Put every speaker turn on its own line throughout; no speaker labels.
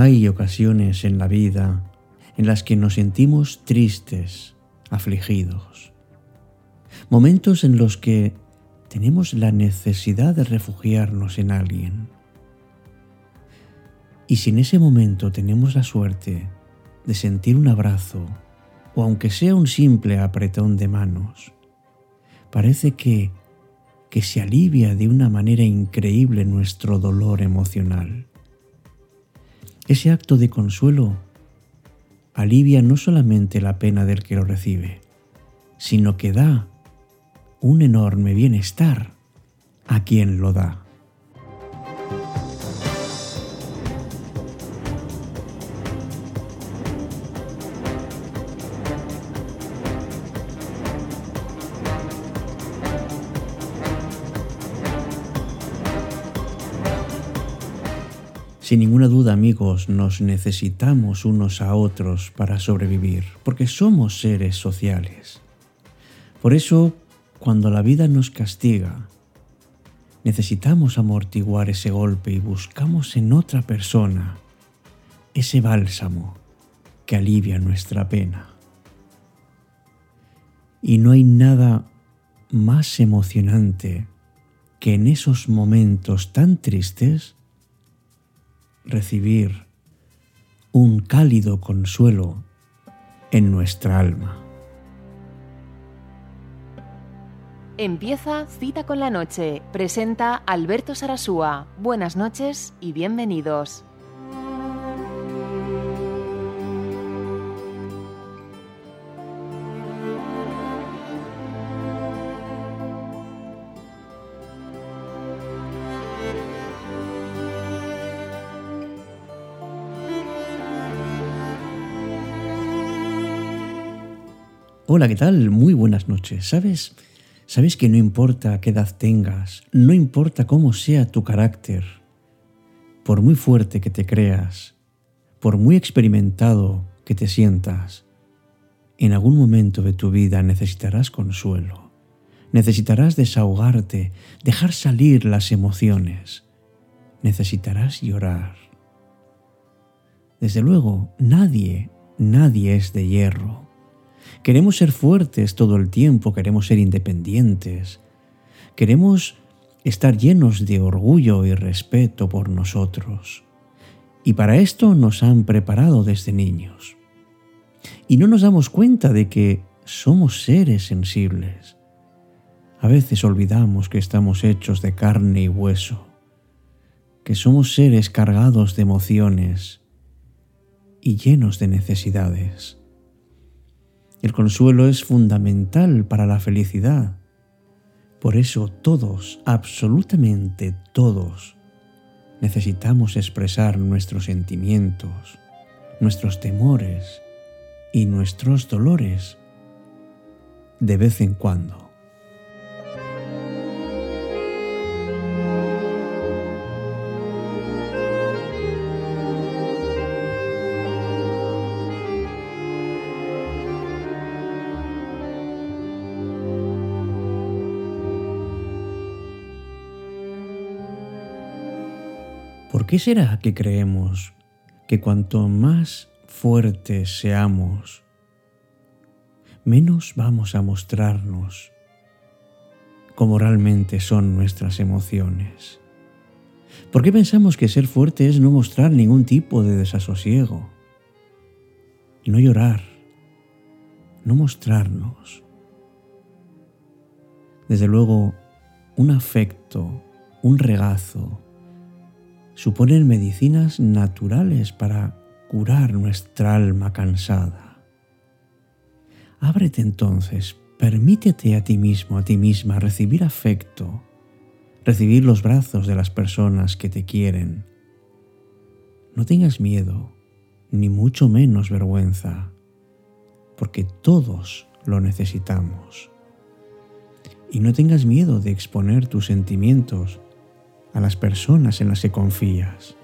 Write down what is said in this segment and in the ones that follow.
Hay ocasiones en la vida en las que nos sentimos tristes, afligidos. Momentos en los que tenemos la necesidad de refugiarnos en alguien. Y si en ese momento tenemos la suerte de sentir un abrazo, o aunque sea un simple apretón de manos, parece que, que se alivia de una manera increíble nuestro dolor emocional. Ese acto de consuelo alivia no solamente la pena del que lo recibe, sino que da un enorme bienestar a quien lo da. Sin ninguna duda, amigos, nos necesitamos unos a otros para sobrevivir, porque somos seres sociales. Por eso, cuando la vida nos castiga, necesitamos amortiguar ese golpe y buscamos en otra persona ese bálsamo que alivia nuestra pena. Y no hay nada más emocionante que en esos momentos tan tristes recibir un cálido consuelo en nuestra alma.
Empieza Cita con la Noche. Presenta Alberto Sarasúa. Buenas noches y bienvenidos.
Hola, ¿qué tal? Muy buenas noches. ¿Sabes? Sabes que no importa qué edad tengas, no importa cómo sea tu carácter, por muy fuerte que te creas, por muy experimentado que te sientas, en algún momento de tu vida necesitarás consuelo, necesitarás desahogarte, dejar salir las emociones, necesitarás llorar. Desde luego, nadie, nadie es de hierro Queremos ser fuertes todo el tiempo, queremos ser independientes, queremos estar llenos de orgullo y respeto por nosotros. Y para esto nos han preparado desde niños. Y no nos damos cuenta de que somos seres sensibles. A veces olvidamos que estamos hechos de carne y hueso, que somos seres cargados de emociones y llenos de necesidades. El consuelo es fundamental para la felicidad. Por eso todos, absolutamente todos, necesitamos expresar nuestros sentimientos, nuestros temores y nuestros dolores de vez en cuando. Qué será que creemos que cuanto más fuertes seamos, menos vamos a mostrarnos como realmente son nuestras emociones? ¿Por qué pensamos que ser fuerte es no mostrar ningún tipo de desasosiego? No llorar, no mostrarnos. Desde luego, un afecto, un regazo, suponen medicinas naturales para curar nuestra alma cansada. Ábrete entonces, permítete a ti mismo, a ti misma, recibir afecto, recibir los brazos de las personas que te quieren. No tengas miedo, ni mucho menos vergüenza, porque todos lo necesitamos. Y no tengas miedo de exponer tus sentimientos a las personas en las que confías.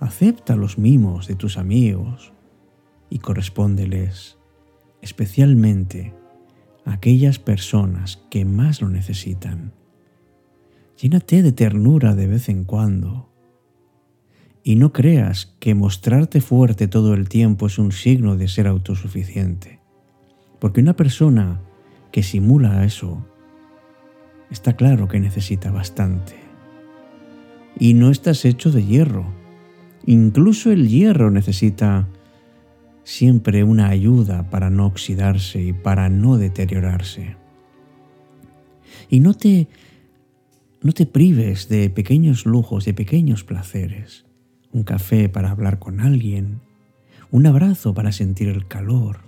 Acepta los mimos de tus amigos y correspóndeles, especialmente a aquellas personas que más lo necesitan. Llénate de ternura de vez en cuando Y no creas que mostrarte fuerte todo el tiempo es un signo de ser autosuficiente. Porque una persona que simula eso, está claro que necesita bastante. Y no estás hecho de hierro. Incluso el hierro necesita siempre una ayuda para no oxidarse y para no deteriorarse. Y no te, no te prives de pequeños lujos, de pequeños placeres. Un café para hablar con alguien, un abrazo para sentir el calor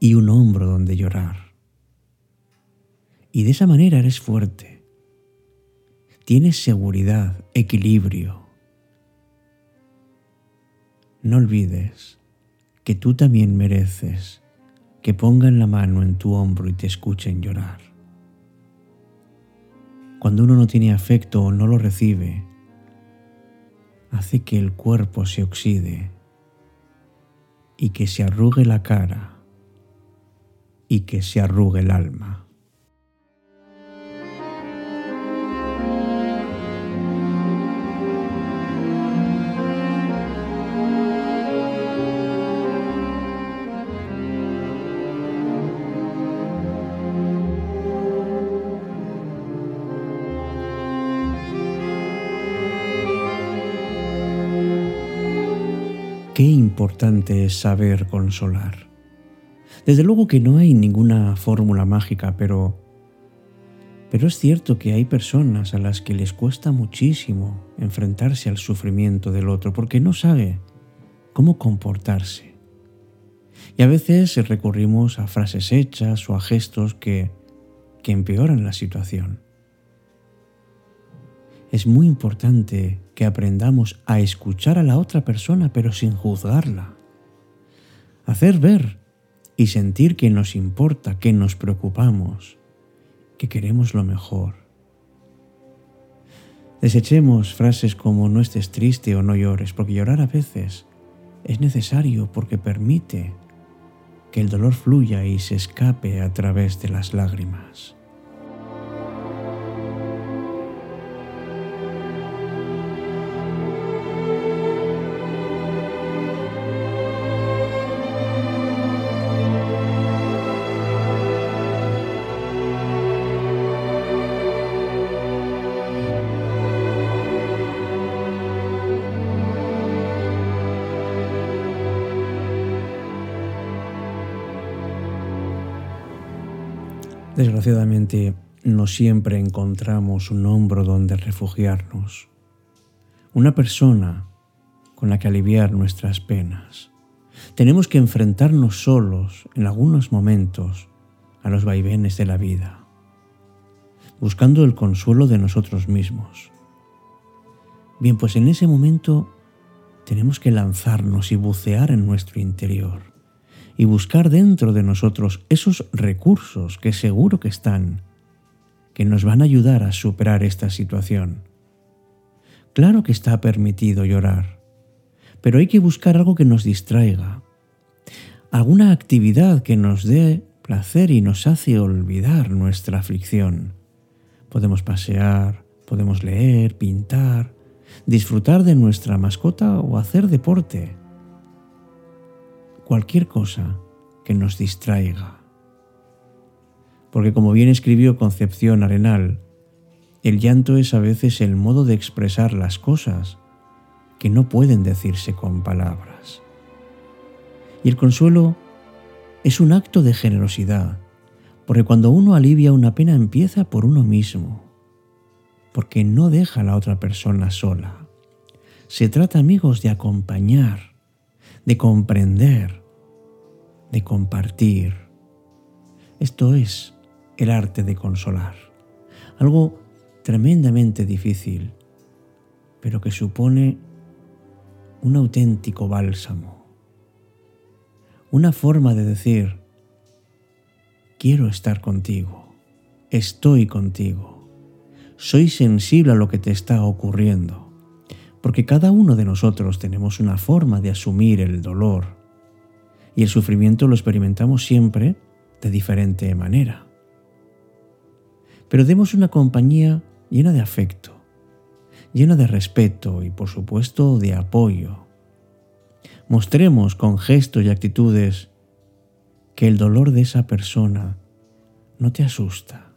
y un hombro donde llorar. Y de esa manera eres fuerte. Tienes seguridad, equilibrio. No olvides que tú también mereces que pongan la mano en tu hombro y te escuchen llorar. Cuando uno no tiene afecto o no lo recibe, hace que el cuerpo se oxide y que se arrugue la cara y que se arrugue el alma. Qué importante es saber consolar. Desde luego que no hay ninguna fórmula mágica, pero pero es cierto que hay personas a las que les cuesta muchísimo enfrentarse al sufrimiento del otro porque no sabe cómo comportarse. Y a veces recurrimos a frases hechas o a gestos que, que empeoran la situación es muy importante que aprendamos a escuchar a la otra persona pero sin juzgarla. Hacer ver y sentir que nos importa, que nos preocupamos, que queremos lo mejor. Desechemos frases como no estés triste o no llores, porque llorar a veces es necesario porque permite que el dolor fluya y se escape a través de las lágrimas. Desgraciadamente, no siempre encontramos un hombro donde refugiarnos, una persona con la que aliviar nuestras penas. Tenemos que enfrentarnos solos en algunos momentos a los vaivenes de la vida, buscando el consuelo de nosotros mismos. Bien, pues en ese momento tenemos que lanzarnos y bucear en nuestro interior y buscar dentro de nosotros esos recursos que seguro que están, que nos van a ayudar a superar esta situación. Claro que está permitido llorar, pero hay que buscar algo que nos distraiga, alguna actividad que nos dé placer y nos hace olvidar nuestra aflicción. Podemos pasear, podemos leer, pintar, disfrutar de nuestra mascota o hacer deporte cualquier cosa que nos distraiga. Porque como bien escribió Concepción Arenal, el llanto es a veces el modo de expresar las cosas que no pueden decirse con palabras. Y el consuelo es un acto de generosidad, porque cuando uno alivia una pena empieza por uno mismo, porque no deja a la otra persona sola. Se trata, amigos, de acompañar, de comprender, de compartir. Esto es el arte de consolar. Algo tremendamente difícil, pero que supone un auténtico bálsamo. Una forma de decir, quiero estar contigo, estoy contigo, soy sensible a lo que te está ocurriendo, porque cada uno de nosotros tenemos una forma de asumir el dolor y el sufrimiento lo experimentamos siempre de diferente manera. Pero demos una compañía llena de afecto, llena de respeto y por supuesto de apoyo. Mostremos con gestos y actitudes que el dolor de esa persona no te asusta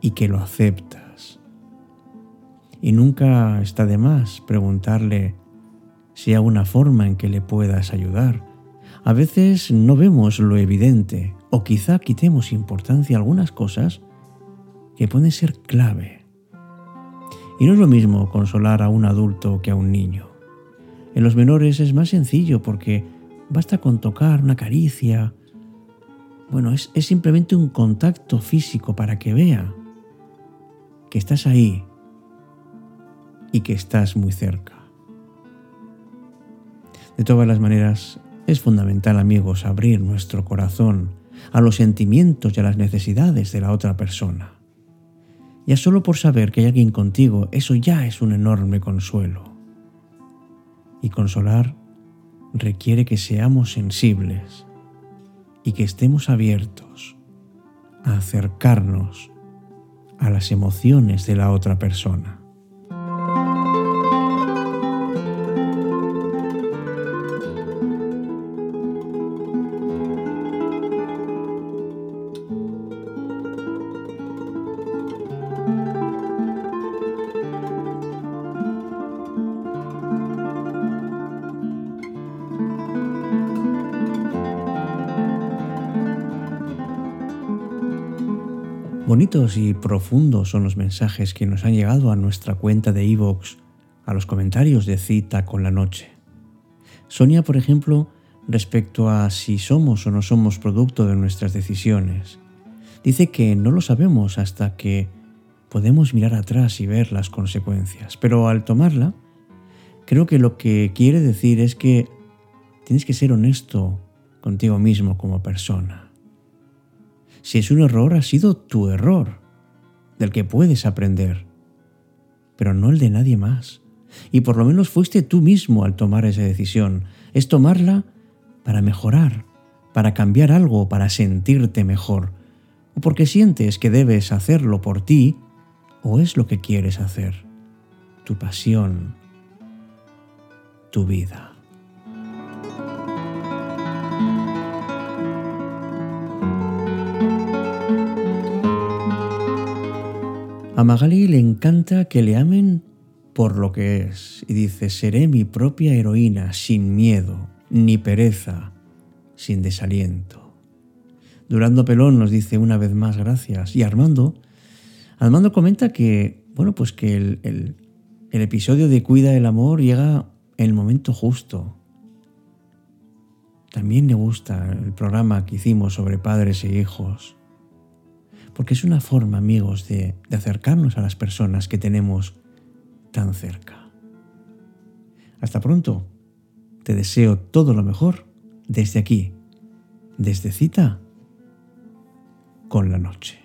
y que lo aceptas. Y nunca está de más preguntarle si hay una forma en que le puedas ayudar. A veces no vemos lo evidente o quizá quitemos importancia a algunas cosas que pueden ser clave. Y no es lo mismo consolar a un adulto que a un niño. En los menores es más sencillo porque basta con tocar una caricia. Bueno, es, es simplemente un contacto físico para que vea que estás ahí y que estás muy cerca. De todas las maneras, es fundamental, amigos, abrir nuestro corazón a los sentimientos y a las necesidades de la otra persona. Ya solo por saber que hay alguien contigo, eso ya es un enorme consuelo. Y consolar requiere que seamos sensibles y que estemos abiertos a acercarnos a las emociones de la otra persona. Bonitos y profundos son los mensajes que nos han llegado a nuestra cuenta de iVoox, a los comentarios de cita con la noche. Sonia, por ejemplo, respecto a si somos o no somos producto de nuestras decisiones, dice que no lo sabemos hasta que podemos mirar atrás y ver las consecuencias, pero al tomarla, creo que lo que quiere decir es que tienes que ser honesto contigo mismo como persona si es un error, ha sido tu error, del que puedes aprender, pero no el de nadie más. Y por lo menos fuiste tú mismo al tomar esa decisión. Es tomarla para mejorar, para cambiar algo, para sentirte mejor, o porque sientes que debes hacerlo por ti, o es lo que quieres hacer, tu pasión, tu vida. A Magali le encanta que le amen por lo que es y dice, seré mi propia heroína sin miedo, ni pereza, sin desaliento. Durando Pelón nos dice una vez más gracias y Armando, Armando comenta que, bueno, pues que el, el episodio de Cuida el Amor llega en el momento justo. También le gusta el programa que hicimos sobre padres e hijos porque es una forma, amigos, de, acercarnos a las personas que tenemos tan cerca. Hasta pronto. Te deseo todo lo mejor desde aquí, desde cita con la noche.